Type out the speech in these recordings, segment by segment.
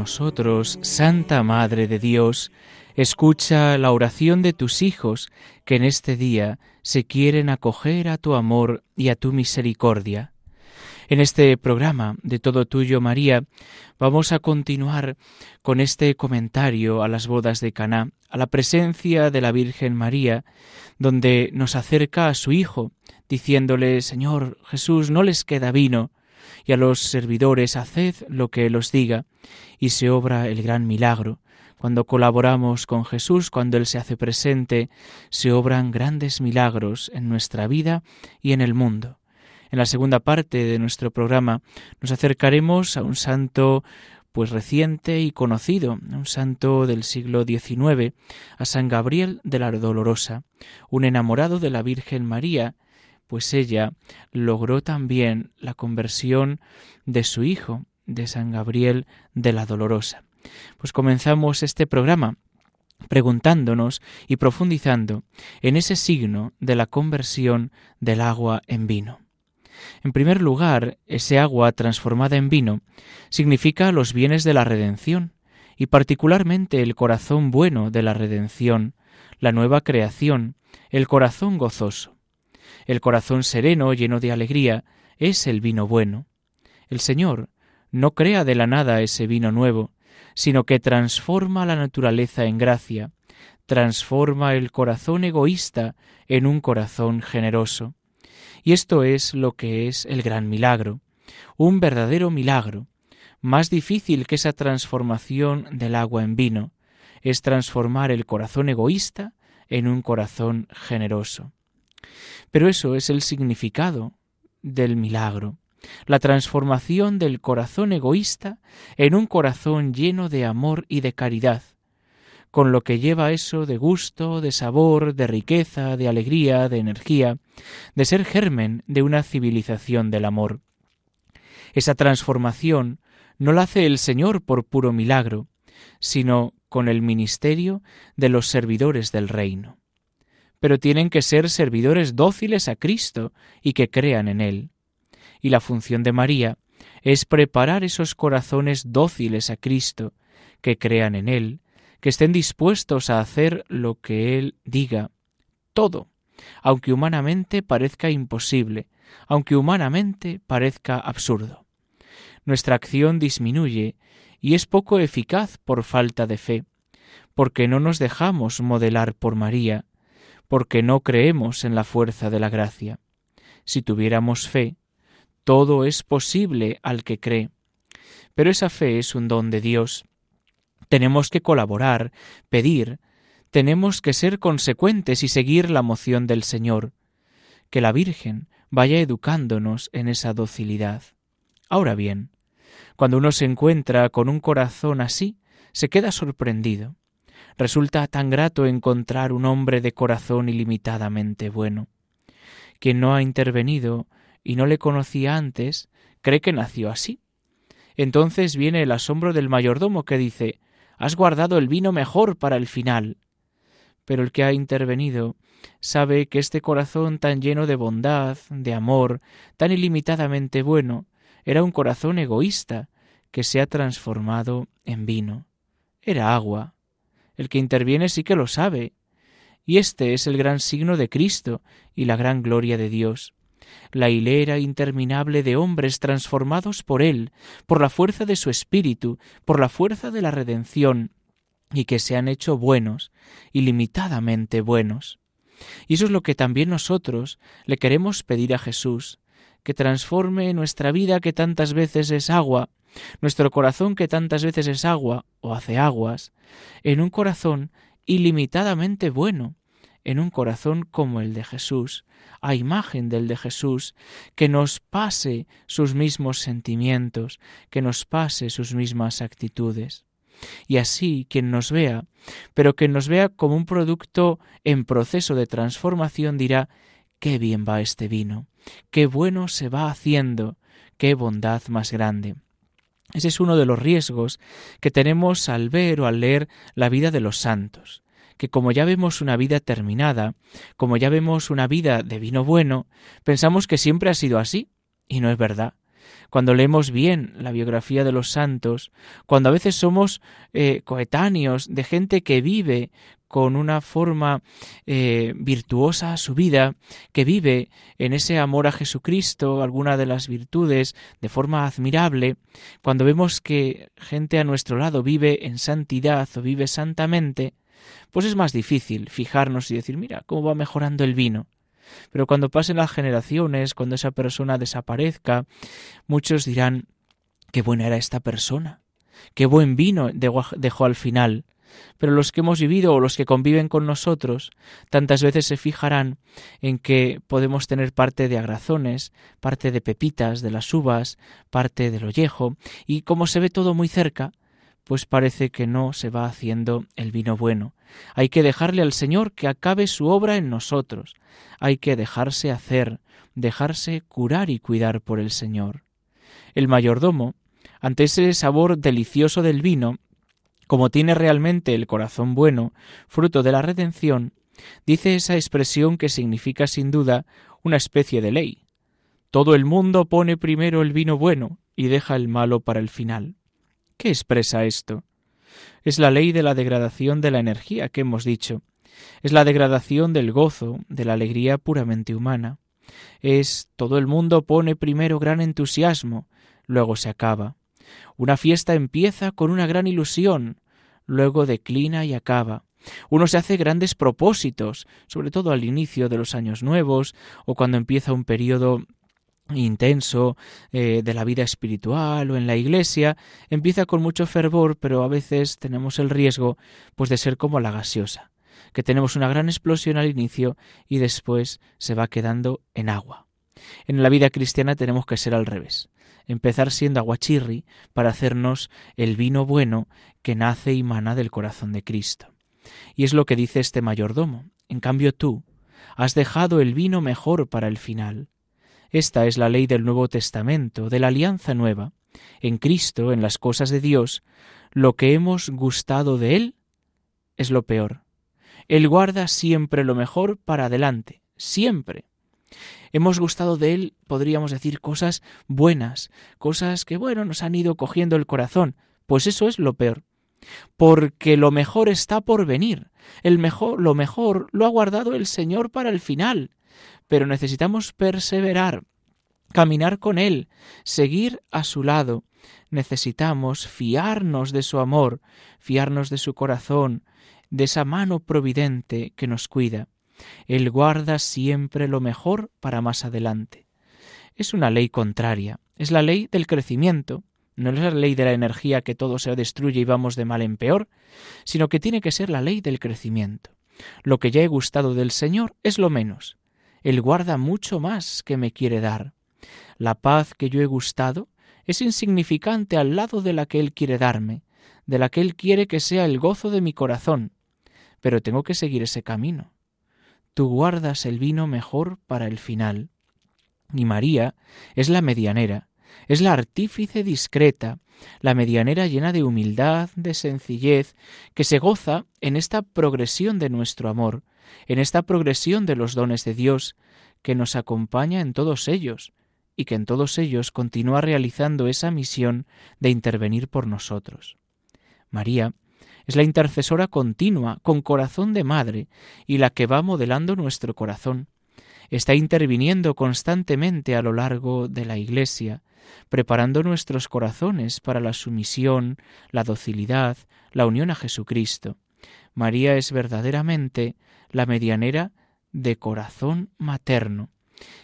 Nosotros, Santa Madre de Dios, escucha la oración de tus hijos que en este día se quieren acoger a tu amor y a tu misericordia. En este programa de Todo Tuyo María vamos a continuar con este comentario a las bodas de Caná, a la presencia de la Virgen María, donde nos acerca a su hijo, diciéndole Señor Jesús, no les queda vino, y a los servidores haced lo que Él os diga, y se obra el gran milagro. Cuando colaboramos con Jesús, cuando Él se hace presente, se obran grandes milagros en nuestra vida y en el mundo. En la segunda parte de nuestro programa nos acercaremos a un santo pues reciente y conocido, un santo del siglo XIX, a San Gabriel de la Dolorosa, un enamorado de la Virgen María, pues ella logró también la conversión de su hijo, de San Gabriel de la Dolorosa. Pues comenzamos este programa preguntándonos y profundizando en ese signo de la conversión del agua en vino. En primer lugar, ese agua transformada en vino significa los bienes de la redención, y particularmente el corazón bueno de la redención, la nueva creación, el corazón gozoso. El corazón sereno, lleno de alegría, es el vino bueno. El Señor no crea de la nada ese vino nuevo, sino que transforma la naturaleza en gracia, transforma el corazón egoísta en un corazón generoso. Y esto es lo que es el gran milagro, un verdadero milagro, más difícil que esa transformación del agua en vino, es transformar el corazón egoísta en un corazón generoso. Pero eso es el significado del milagro, la transformación del corazón egoísta en un corazón lleno de amor y de caridad, con lo que lleva eso de gusto, de sabor, de riqueza, de alegría, de energía, de ser germen de una civilización del amor. Esa transformación no la hace el Señor por puro milagro, sino con el ministerio de los servidores del reino pero tienen que ser servidores dóciles a Cristo y que crean en Él. Y la función de María es preparar esos corazones dóciles a Cristo, que crean en Él, que estén dispuestos a hacer lo que Él diga, todo, aunque humanamente parezca imposible, aunque humanamente parezca absurdo. Nuestra acción disminuye y es poco eficaz por falta de fe, porque no nos dejamos modelar por María, porque no creemos en la fuerza de la gracia. Si tuviéramos fe, todo es posible al que cree. Pero esa fe es un don de Dios. Tenemos que colaborar, pedir, tenemos que ser consecuentes y seguir la moción del Señor. Que la Virgen vaya educándonos en esa docilidad. Ahora bien, cuando uno se encuentra con un corazón así, se queda sorprendido. Resulta tan grato encontrar un hombre de corazón ilimitadamente bueno. Quien no ha intervenido y no le conocía antes, cree que nació así. Entonces viene el asombro del mayordomo que dice Has guardado el vino mejor para el final. Pero el que ha intervenido sabe que este corazón tan lleno de bondad, de amor, tan ilimitadamente bueno, era un corazón egoísta que se ha transformado en vino. Era agua, el que interviene sí que lo sabe. Y este es el gran signo de Cristo y la gran gloria de Dios. La hilera interminable de hombres transformados por Él, por la fuerza de su Espíritu, por la fuerza de la redención, y que se han hecho buenos, ilimitadamente buenos. Y eso es lo que también nosotros le queremos pedir a Jesús, que transforme nuestra vida que tantas veces es agua, nuestro corazón que tantas veces es agua o hace aguas, en un corazón ilimitadamente bueno en un corazón como el de Jesús, a imagen del de Jesús, que nos pase sus mismos sentimientos, que nos pase sus mismas actitudes. Y así quien nos vea, pero que nos vea como un producto en proceso de transformación, dirá qué bien va este vino, qué bueno se va haciendo, qué bondad más grande. Ese es uno de los riesgos que tenemos al ver o al leer la vida de los santos que como ya vemos una vida terminada, como ya vemos una vida de vino bueno, pensamos que siempre ha sido así, y no es verdad. Cuando leemos bien la biografía de los santos, cuando a veces somos eh, coetáneos de gente que vive con una forma eh, virtuosa su vida, que vive en ese amor a Jesucristo, alguna de las virtudes, de forma admirable, cuando vemos que gente a nuestro lado vive en santidad o vive santamente, pues es más difícil fijarnos y decir, mira, cómo va mejorando el vino. Pero cuando pasen las generaciones, cuando esa persona desaparezca, muchos dirán, qué buena era esta persona, qué buen vino dejó al final. Pero los que hemos vivido o los que conviven con nosotros tantas veces se fijarán en que podemos tener parte de agrazones, parte de pepitas, de las uvas, parte del ollejo, y como se ve todo muy cerca, pues parece que no se va haciendo el vino bueno. Hay que dejarle al Señor que acabe su obra en nosotros. Hay que dejarse hacer, dejarse curar y cuidar por el Señor. El mayordomo, ante ese sabor delicioso del vino, como tiene realmente el corazón bueno, fruto de la redención, dice esa expresión que significa sin duda una especie de ley. Todo el mundo pone primero el vino bueno y deja el malo para el final. ¿Qué expresa esto? Es la ley de la degradación de la energía que hemos dicho. Es la degradación del gozo, de la alegría puramente humana. Es todo el mundo pone primero gran entusiasmo, luego se acaba. Una fiesta empieza con una gran ilusión, luego declina y acaba. Uno se hace grandes propósitos, sobre todo al inicio de los años nuevos o cuando empieza un periodo intenso eh, de la vida espiritual o en la iglesia empieza con mucho fervor pero a veces tenemos el riesgo pues de ser como la gaseosa que tenemos una gran explosión al inicio y después se va quedando en agua en la vida cristiana tenemos que ser al revés empezar siendo aguachirri para hacernos el vino bueno que nace y mana del corazón de Cristo y es lo que dice este mayordomo en cambio tú has dejado el vino mejor para el final esta es la ley del Nuevo Testamento, de la Alianza Nueva. En Cristo, en las cosas de Dios, lo que hemos gustado de Él es lo peor. Él guarda siempre lo mejor para adelante, siempre. Hemos gustado de Él, podríamos decir, cosas buenas, cosas que, bueno, nos han ido cogiendo el corazón. Pues eso es lo peor. Porque lo mejor está por venir. El mejor, lo mejor lo ha guardado el Señor para el final pero necesitamos perseverar, caminar con Él, seguir a su lado. Necesitamos fiarnos de su amor, fiarnos de su corazón, de esa mano providente que nos cuida. Él guarda siempre lo mejor para más adelante. Es una ley contraria, es la ley del crecimiento, no es la ley de la energía que todo se destruye y vamos de mal en peor, sino que tiene que ser la ley del crecimiento. Lo que ya he gustado del Señor es lo menos, él guarda mucho más que me quiere dar. La paz que yo he gustado es insignificante al lado de la que Él quiere darme, de la que Él quiere que sea el gozo de mi corazón, pero tengo que seguir ese camino. Tú guardas el vino mejor para el final. Y María es la medianera, es la artífice discreta, la medianera llena de humildad, de sencillez, que se goza en esta progresión de nuestro amor, en esta progresión de los dones de Dios, que nos acompaña en todos ellos, y que en todos ellos continúa realizando esa misión de intervenir por nosotros. María es la intercesora continua, con corazón de madre, y la que va modelando nuestro corazón. Está interviniendo constantemente a lo largo de la Iglesia, preparando nuestros corazones para la sumisión, la docilidad, la unión a Jesucristo. María es verdaderamente la medianera de corazón materno.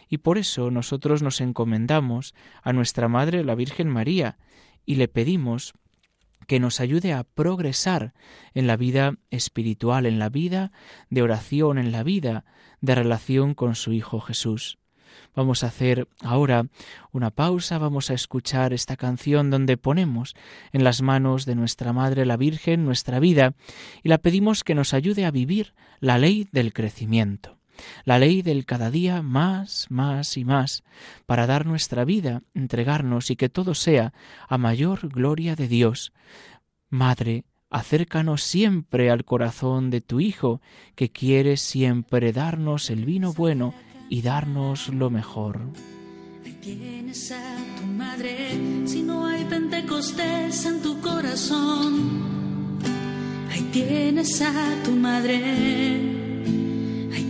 Y por eso nosotros nos encomendamos a nuestra Madre la Virgen María y le pedimos que nos ayude a progresar en la vida espiritual, en la vida de oración, en la vida de relación con su Hijo Jesús. Vamos a hacer ahora una pausa, vamos a escuchar esta canción donde ponemos en las manos de nuestra Madre la Virgen nuestra vida y la pedimos que nos ayude a vivir la ley del crecimiento, la ley del cada día más, más y más, para dar nuestra vida, entregarnos y que todo sea a mayor gloria de Dios. Madre, acércanos siempre al corazón de tu Hijo, que quiere siempre darnos el vino bueno y darnos lo mejor. Ahí tienes a tu madre, si no hay Pentecostés en tu corazón. Ahí tienes a tu madre,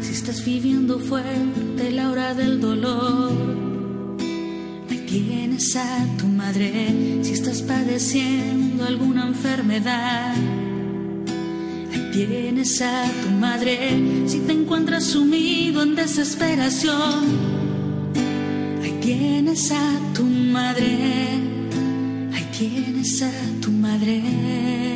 Si estás viviendo fuerte la hora del dolor. Ahí tienes a tu madre. Si estás padeciendo alguna enfermedad tienes a tu madre si te encuentras sumido en desesperación. Ahí tienes a tu madre, ahí tienes a tu madre, ahí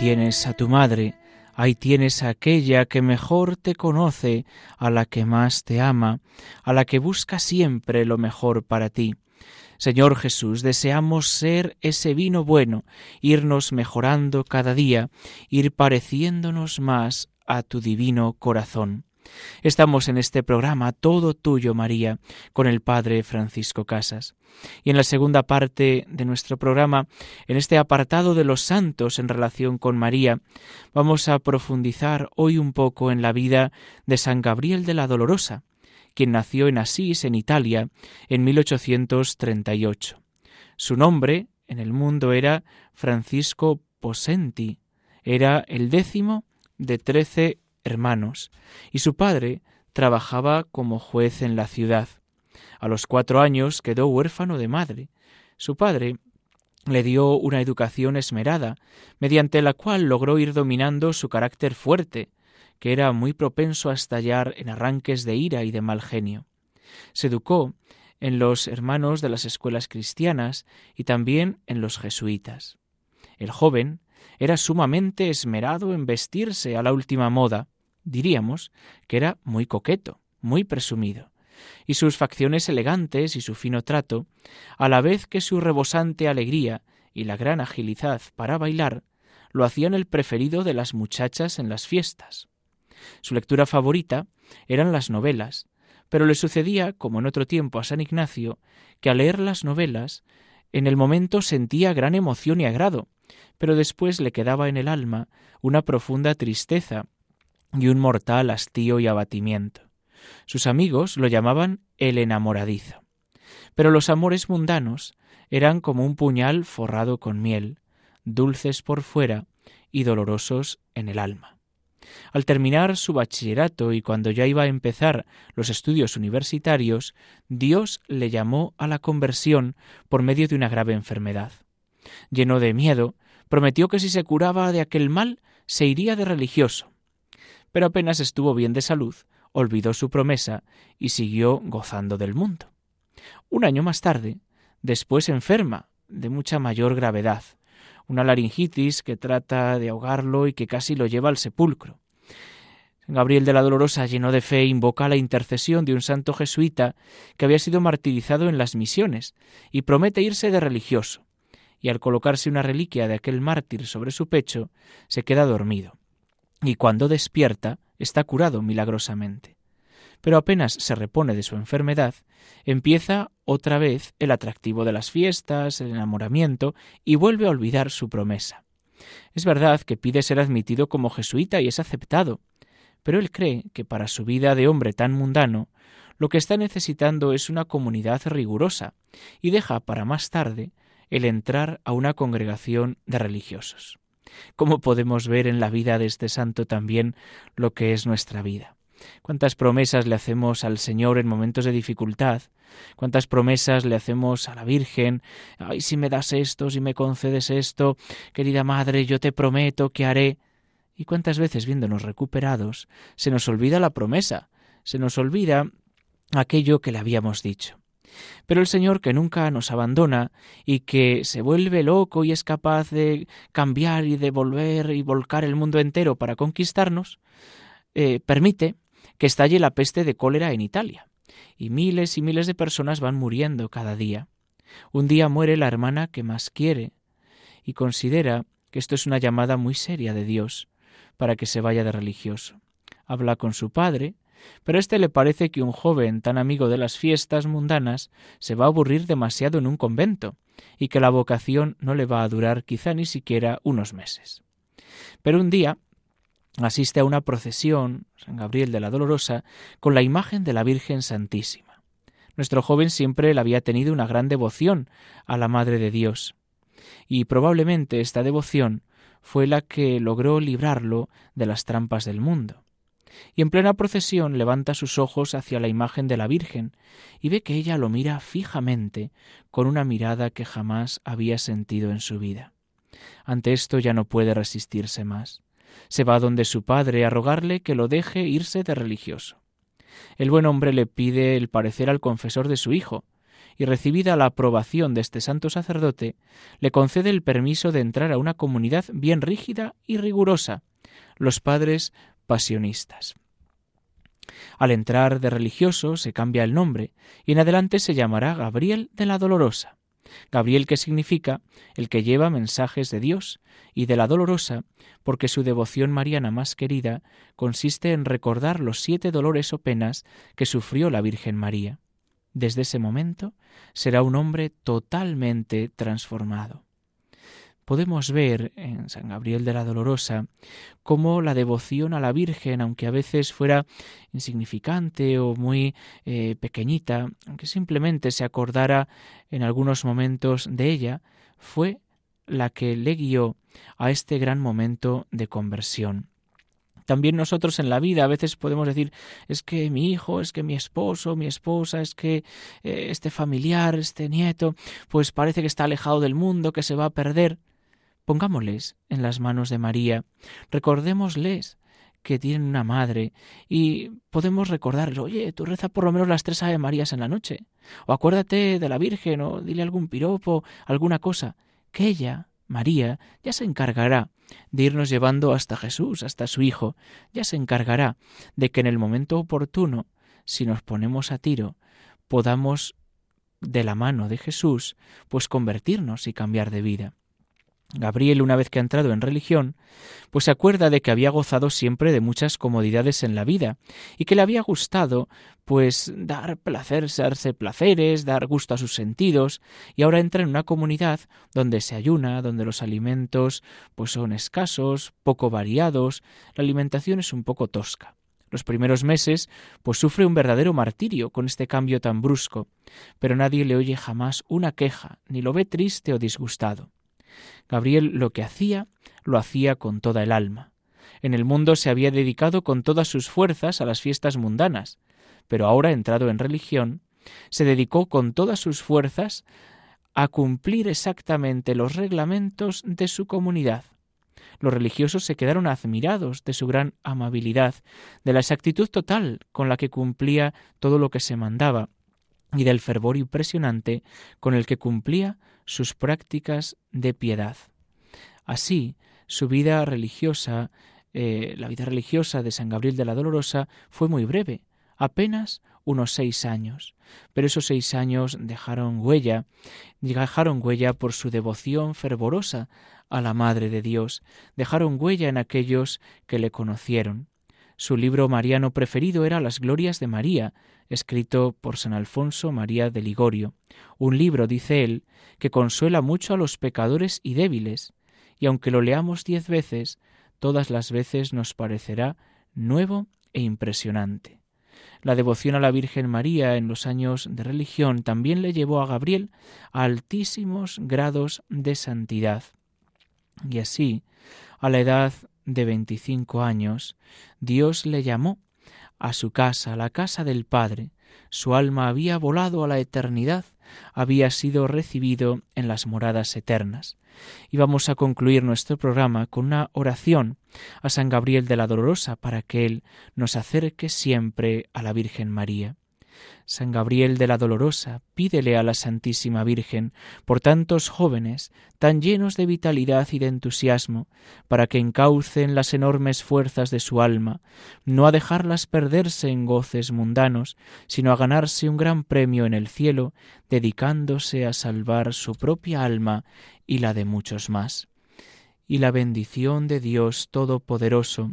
tienes a tu madre. Ahí tienes a aquella que mejor te conoce, a la que más te ama, a la que busca siempre lo mejor para ti. Señor Jesús, deseamos ser ese vino bueno, irnos mejorando cada día, ir pareciéndonos más a tu divino corazón. Estamos en este programa Todo Tuyo, María, con el Padre Francisco Casas. Y en la segunda parte de nuestro programa, en este apartado de los santos en relación con María, vamos a profundizar hoy un poco en la vida de San Gabriel de la Dolorosa, quien nació en Asís, en Italia, en 1838. Su nombre en el mundo era Francisco Posenti, era el décimo de trece hermanos, y su padre trabajaba como juez en la ciudad. A los cuatro años quedó huérfano de madre. Su padre le dio una educación esmerada, mediante la cual logró ir dominando su carácter fuerte, que era muy propenso a estallar en arranques de ira y de mal genio. Se educó en los hermanos de las escuelas cristianas y también en los jesuitas. El joven era sumamente esmerado en vestirse a la última moda, diríamos que era muy coqueto, muy presumido, y sus facciones elegantes y su fino trato, a la vez que su rebosante alegría y la gran agilidad para bailar, lo hacían el preferido de las muchachas en las fiestas. Su lectura favorita eran las novelas, pero le sucedía, como en otro tiempo a San Ignacio, que al leer las novelas, en el momento sentía gran emoción y agrado, pero después le quedaba en el alma una profunda tristeza y un mortal hastío y abatimiento. Sus amigos lo llamaban el enamoradizo. Pero los amores mundanos eran como un puñal forrado con miel, dulces por fuera y dolorosos en el alma. Al terminar su bachillerato y cuando ya iba a empezar los estudios universitarios, Dios le llamó a la conversión por medio de una grave enfermedad. Lleno de miedo, prometió que si se curaba de aquel mal, se iría de religioso. Pero apenas estuvo bien de salud, olvidó su promesa y siguió gozando del mundo. Un año más tarde, después enferma, de mucha mayor gravedad, una laringitis que trata de ahogarlo y que casi lo lleva al sepulcro. Gabriel de la Dolorosa, lleno de fe, invoca la intercesión de un santo jesuita que había sido martirizado en las misiones y promete irse de religioso. Y al colocarse una reliquia de aquel mártir sobre su pecho, se queda dormido. Y cuando despierta, está curado milagrosamente. Pero apenas se repone de su enfermedad, empieza otra vez el atractivo de las fiestas, el enamoramiento, y vuelve a olvidar su promesa. Es verdad que pide ser admitido como jesuita y es aceptado, pero él cree que para su vida de hombre tan mundano, lo que está necesitando es una comunidad rigurosa, y deja para más tarde el entrar a una congregación de religiosos. ¿Cómo podemos ver en la vida de este santo también lo que es nuestra vida? ¿Cuántas promesas le hacemos al Señor en momentos de dificultad? ¿Cuántas promesas le hacemos a la Virgen? Ay, si me das esto, si me concedes esto, querida Madre, yo te prometo que haré. Y cuántas veces viéndonos recuperados se nos olvida la promesa, se nos olvida aquello que le habíamos dicho. Pero el Señor que nunca nos abandona y que se vuelve loco y es capaz de cambiar y de volver y volcar el mundo entero para conquistarnos, eh, permite que estalle la peste de cólera en Italia. Y miles y miles de personas van muriendo cada día. Un día muere la hermana que más quiere y considera que esto es una llamada muy seria de Dios para que se vaya de religioso. Habla con su padre, pero a éste le parece que un joven tan amigo de las fiestas mundanas se va a aburrir demasiado en un convento, y que la vocación no le va a durar quizá ni siquiera unos meses. Pero un día asiste a una procesión, San Gabriel de la Dolorosa, con la imagen de la Virgen Santísima. Nuestro joven siempre le había tenido una gran devoción a la Madre de Dios, y probablemente esta devoción fue la que logró librarlo de las trampas del mundo. Y en plena procesión levanta sus ojos hacia la imagen de la Virgen y ve que ella lo mira fijamente con una mirada que jamás había sentido en su vida. Ante esto ya no puede resistirse más. Se va donde su padre a rogarle que lo deje irse de religioso. El buen hombre le pide el parecer al confesor de su hijo, y recibida la aprobación de este santo sacerdote, le concede el permiso de entrar a una comunidad bien rígida y rigurosa, los padres pasionistas. Al entrar de religioso se cambia el nombre y en adelante se llamará Gabriel de la Dolorosa. Gabriel que significa el que lleva mensajes de Dios y de la Dolorosa, porque su devoción mariana más querida consiste en recordar los siete dolores o penas que sufrió la Virgen María desde ese momento será un hombre totalmente transformado. Podemos ver en San Gabriel de la Dolorosa cómo la devoción a la Virgen, aunque a veces fuera insignificante o muy eh, pequeñita, aunque simplemente se acordara en algunos momentos de ella, fue la que le guió a este gran momento de conversión. También nosotros en la vida a veces podemos decir, es que mi hijo, es que mi esposo, mi esposa, es que eh, este familiar, este nieto, pues parece que está alejado del mundo, que se va a perder. Pongámosles en las manos de María, recordémosles que tienen una madre y podemos recordarles, oye, tú reza por lo menos las tres Ave Marías en la noche, o acuérdate de la Virgen, o dile algún piropo, alguna cosa, que ella, María, ya se encargará de irnos llevando hasta Jesús, hasta su Hijo, ya se encargará de que en el momento oportuno, si nos ponemos a tiro, podamos de la mano de Jesús, pues convertirnos y cambiar de vida. Gabriel, una vez que ha entrado en religión, pues se acuerda de que había gozado siempre de muchas comodidades en la vida y que le había gustado, pues, dar placer, darse placeres, dar gusto a sus sentidos, y ahora entra en una comunidad donde se ayuna, donde los alimentos pues son escasos, poco variados, la alimentación es un poco tosca. Los primeros meses, pues sufre un verdadero martirio con este cambio tan brusco, pero nadie le oye jamás una queja, ni lo ve triste o disgustado. Gabriel lo que hacía, lo hacía con toda el alma. En el mundo se había dedicado con todas sus fuerzas a las fiestas mundanas, pero ahora, entrado en religión, se dedicó con todas sus fuerzas a cumplir exactamente los reglamentos de su comunidad. Los religiosos se quedaron admirados de su gran amabilidad, de la exactitud total con la que cumplía todo lo que se mandaba, y del fervor impresionante con el que cumplía sus prácticas de piedad. Así, su vida religiosa eh, la vida religiosa de San Gabriel de la Dolorosa fue muy breve, apenas unos seis años, pero esos seis años dejaron huella, dejaron huella por su devoción fervorosa a la Madre de Dios, dejaron huella en aquellos que le conocieron. Su libro mariano preferido era Las Glorias de María, escrito por San Alfonso María de Ligorio, un libro, dice él, que consuela mucho a los pecadores y débiles, y aunque lo leamos diez veces, todas las veces nos parecerá nuevo e impresionante. La devoción a la Virgen María en los años de religión también le llevó a Gabriel a altísimos grados de santidad. Y así, a la edad de veinticinco años, Dios le llamó a su casa, la casa del Padre. Su alma había volado a la eternidad, había sido recibido en las moradas eternas. Y vamos a concluir nuestro programa con una oración a San Gabriel de la Dolorosa para que Él nos acerque siempre a la Virgen María. San Gabriel de la Dolorosa, pídele a la Santísima Virgen por tantos jóvenes tan llenos de vitalidad y de entusiasmo, para que encaucen las enormes fuerzas de su alma, no a dejarlas perderse en goces mundanos, sino a ganarse un gran premio en el cielo, dedicándose a salvar su propia alma y la de muchos más. Y la bendición de Dios Todopoderoso,